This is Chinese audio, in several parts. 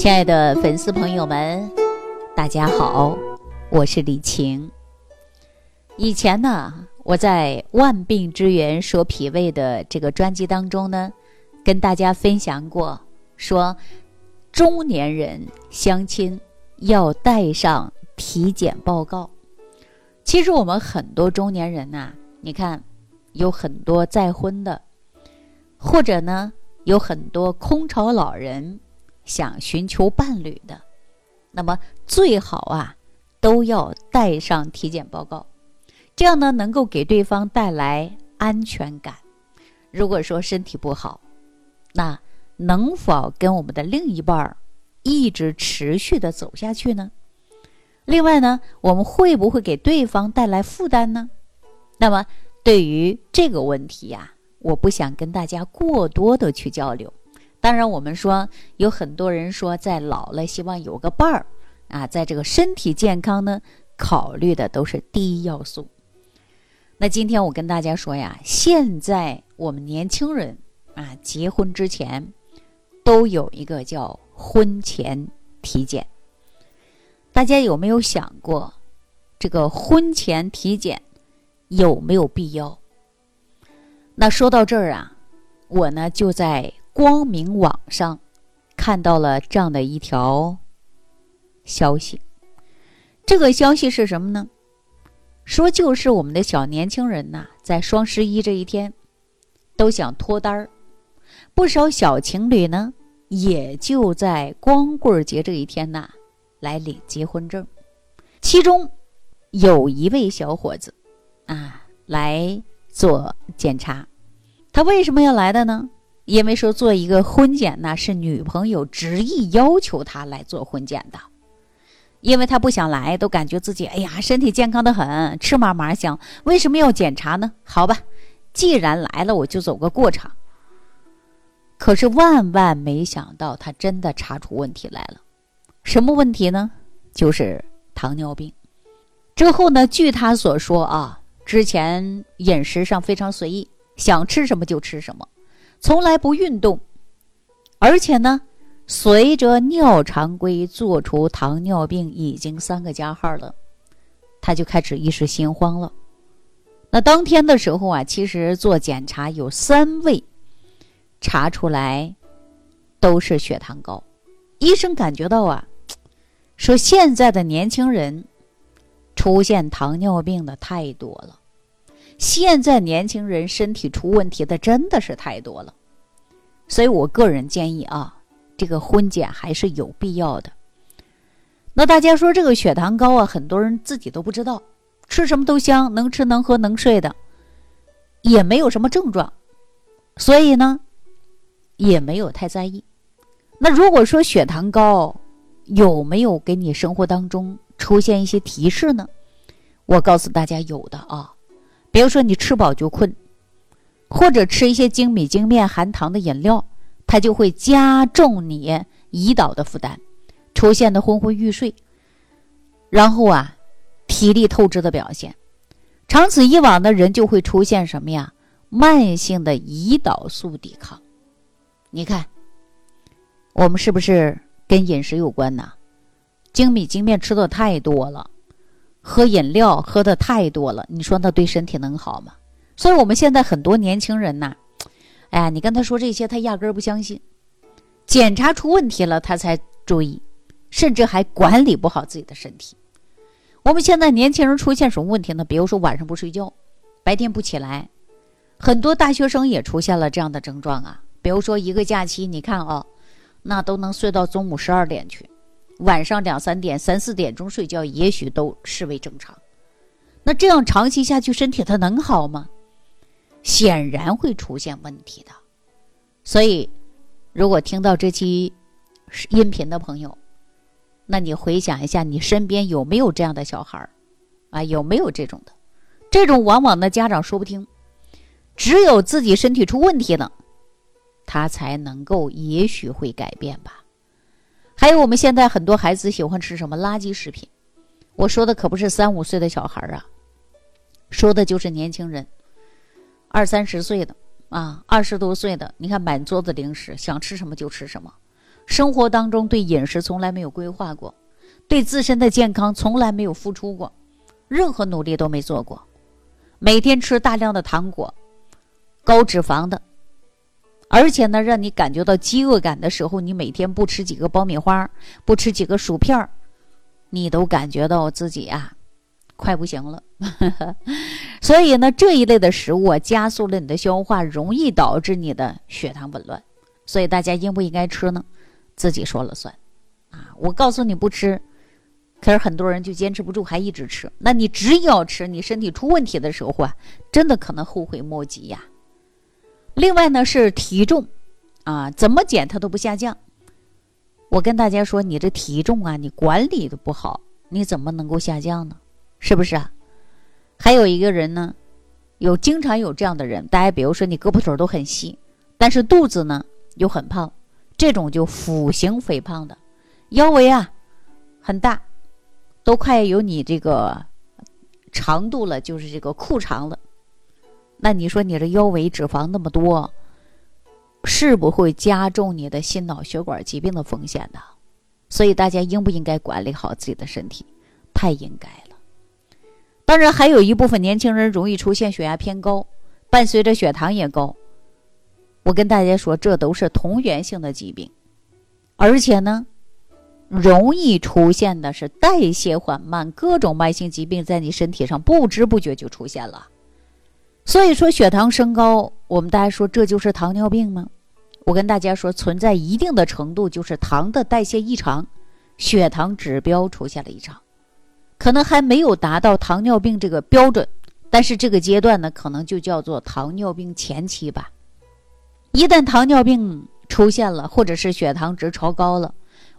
亲爱的粉丝朋友们，大家好，我是李晴。以前呢，我在《万病之源说脾胃》的这个专辑当中呢，跟大家分享过，说中年人相亲要带上体检报告。其实我们很多中年人呐，你看有很多再婚的，或者呢有很多空巢老人。想寻求伴侣的，那么最好啊，都要带上体检报告，这样呢能够给对方带来安全感。如果说身体不好，那能否跟我们的另一半一直持续的走下去呢？另外呢，我们会不会给对方带来负担呢？那么对于这个问题呀，我不想跟大家过多的去交流。当然，我们说有很多人说，在老了希望有个伴儿啊，在这个身体健康呢，考虑的都是第一要素。那今天我跟大家说呀，现在我们年轻人啊，结婚之前都有一个叫婚前体检。大家有没有想过，这个婚前体检有没有必要？那说到这儿啊，我呢就在。光明网上看到了这样的一条消息，这个消息是什么呢？说就是我们的小年轻人呐，在双十一这一天都想脱单儿，不少小情侣呢，也就在光棍节这一天呐来领结婚证。其中有一位小伙子啊来做检查，他为什么要来的呢？因为说做一个婚检呢，是女朋友执意要求他来做婚检的，因为他不想来，都感觉自己哎呀身体健康的很，吃嘛嘛香，为什么要检查呢？好吧，既然来了，我就走个过场。可是万万没想到，他真的查出问题来了，什么问题呢？就是糖尿病。之后呢，据他所说啊，之前饮食上非常随意，想吃什么就吃什么。从来不运动，而且呢，随着尿常规做出糖尿病已经三个加号了，他就开始一时心慌了。那当天的时候啊，其实做检查有三位查出来都是血糖高，医生感觉到啊，说现在的年轻人出现糖尿病的太多了。现在年轻人身体出问题的真的是太多了，所以我个人建议啊，这个婚检还是有必要的。那大家说这个血糖高啊，很多人自己都不知道，吃什么都香，能吃能喝能睡的，也没有什么症状，所以呢，也没有太在意。那如果说血糖高，有没有给你生活当中出现一些提示呢？我告诉大家，有的啊。比如说你吃饱就困，或者吃一些精米精面含糖的饮料，它就会加重你胰岛的负担，出现的昏昏欲睡，然后啊，体力透支的表现，长此以往的人就会出现什么呀？慢性的胰岛素抵抗。你看，我们是不是跟饮食有关呢？精米精面吃的太多了。喝饮料喝的太多了，你说那对身体能好吗？所以我们现在很多年轻人呐，哎，你跟他说这些，他压根儿不相信。检查出问题了，他才注意，甚至还管理不好自己的身体。我们现在年轻人出现什么问题呢？比如说晚上不睡觉，白天不起来，很多大学生也出现了这样的症状啊。比如说一个假期，你看啊，那都能睡到中午十二点去。晚上两三点、三四点钟睡觉，也许都视为正常。那这样长期下去，身体它能好吗？显然会出现问题的。所以，如果听到这期音频的朋友，那你回想一下，你身边有没有这样的小孩儿啊？有没有这种的？这种往往的家长说不听，只有自己身体出问题了，他才能够，也许会改变吧。还有我们现在很多孩子喜欢吃什么垃圾食品？我说的可不是三五岁的小孩啊，说的就是年轻人，二三十岁的啊，二十多岁的，你看满桌子零食，想吃什么就吃什么，生活当中对饮食从来没有规划过，对自身的健康从来没有付出过，任何努力都没做过，每天吃大量的糖果，高脂肪的，而且呢，让你感觉到饥饿感的时候，你每天不吃几个爆米花，不吃几个薯片你都感觉到自己啊。快不行了，所以呢，这一类的食物啊，加速了你的消化，容易导致你的血糖紊乱。所以大家应不应该吃呢？自己说了算啊！我告诉你不吃，可是很多人就坚持不住，还一直吃。那你只要吃，你身体出问题的时候啊，真的可能后悔莫及呀。另外呢，是体重啊，怎么减它都不下降。我跟大家说，你这体重啊，你管理的不好，你怎么能够下降呢？是不是啊？还有一个人呢，有经常有这样的人，大家比如说你胳膊腿都很细，但是肚子呢又很胖，这种就腹型肥胖的，腰围啊很大，都快有你这个长度了，就是这个裤长了。那你说你这腰围脂肪那么多，是不会加重你的心脑血管疾病的风险的。所以大家应不应该管理好自己的身体？太应该了。当然，还有一部分年轻人容易出现血压偏高，伴随着血糖也高。我跟大家说，这都是同源性的疾病，而且呢，容易出现的是代谢缓慢，各种慢性疾病在你身体上不知不觉就出现了。所以说，血糖升高，我们大家说这就是糖尿病吗？我跟大家说，存在一定的程度，就是糖的代谢异常，血糖指标出现了异常。可能还没有达到糖尿病这个标准，但是这个阶段呢，可能就叫做糖尿病前期吧。一旦糖尿病出现了，或者是血糖值超高了，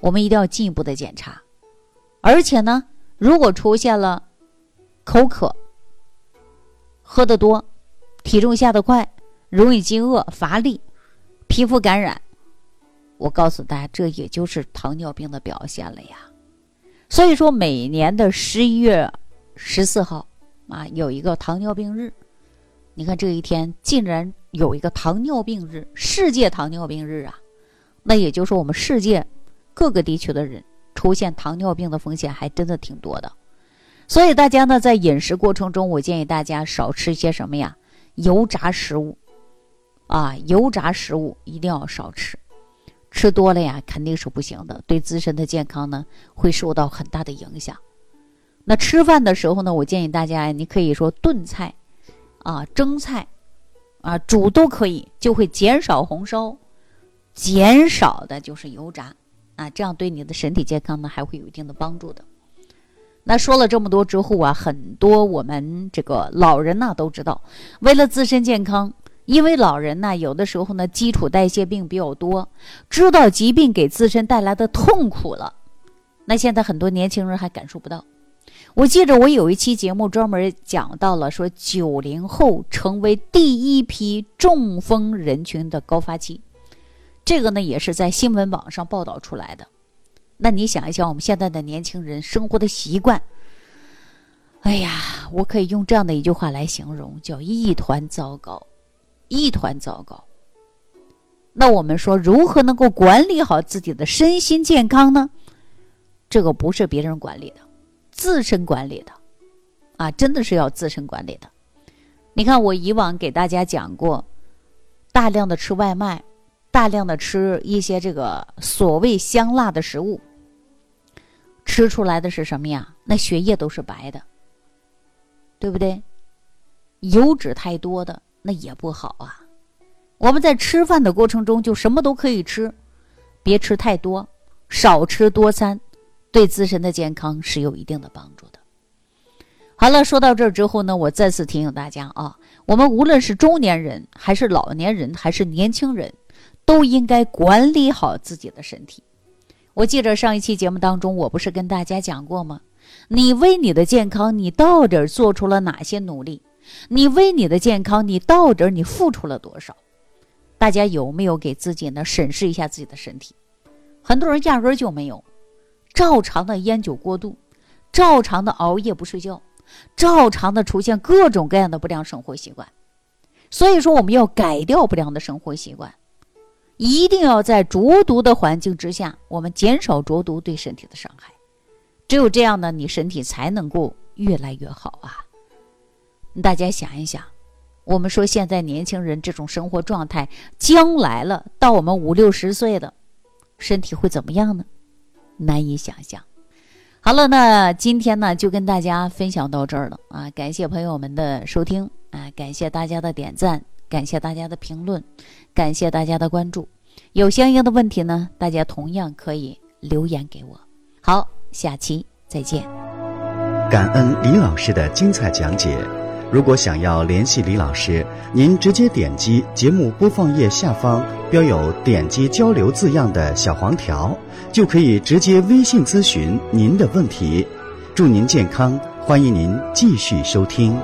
我们一定要进一步的检查。而且呢，如果出现了口渴、喝得多、体重下得快、容易饥饿、乏力、皮肤感染，我告诉大家，这也就是糖尿病的表现了呀。所以说，每年的十一月十四号啊，有一个糖尿病日。你看这一天竟然有一个糖尿病日，世界糖尿病日啊！那也就是说，我们世界各个地区的人出现糖尿病的风险还真的挺多的。所以大家呢，在饮食过程中，我建议大家少吃一些什么呀？油炸食物啊，油炸食物一定要少吃。吃多了呀，肯定是不行的，对自身的健康呢会受到很大的影响。那吃饭的时候呢，我建议大家，你可以说炖菜，啊蒸菜，啊煮都可以，就会减少红烧，减少的就是油炸，啊这样对你的身体健康呢还会有一定的帮助的。那说了这么多之后啊，很多我们这个老人呢都知道，为了自身健康。因为老人呢，有的时候呢，基础代谢病比较多，知道疾病给自身带来的痛苦了。那现在很多年轻人还感受不到。我记着我有一期节目专门讲到了，说九零后成为第一批中风人群的高发期，这个呢也是在新闻网上报道出来的。那你想一想，我们现在的年轻人生活的习惯，哎呀，我可以用这样的一句话来形容，叫一团糟糕。一团糟糕。那我们说，如何能够管理好自己的身心健康呢？这个不是别人管理的，自身管理的，啊，真的是要自身管理的。你看，我以往给大家讲过，大量的吃外卖，大量的吃一些这个所谓香辣的食物，吃出来的是什么呀？那血液都是白的，对不对？油脂太多的。那也不好啊！我们在吃饭的过程中就什么都可以吃，别吃太多，少吃多餐，对自身的健康是有一定的帮助的。好了，说到这儿之后呢，我再次提醒大家啊，我们无论是中年人，还是老年人，还是年轻人，都应该管理好自己的身体。我记着上一期节目当中，我不是跟大家讲过吗？你为你的健康，你到底做出了哪些努力？你为你的健康，你到底你付出了多少？大家有没有给自己呢审视一下自己的身体？很多人压根就没有，照常的烟酒过度，照常的熬夜不睡觉，照常的出现各种各样的不良生活习惯。所以说，我们要改掉不良的生活习惯，一定要在浊毒的环境之下，我们减少浊毒对身体的伤害。只有这样呢，你身体才能够越来越好啊！大家想一想，我们说现在年轻人这种生活状态，将来了到我们五六十岁的，身体会怎么样呢？难以想象。好了，那今天呢就跟大家分享到这儿了啊！感谢朋友们的收听啊，感谢大家的点赞。感谢大家的评论，感谢大家的关注。有相应的问题呢，大家同样可以留言给我。好，下期再见。感恩李老师的精彩讲解。如果想要联系李老师，您直接点击节目播放页下方标有“点击交流”字样的小黄条，就可以直接微信咨询您的问题。祝您健康，欢迎您继续收听。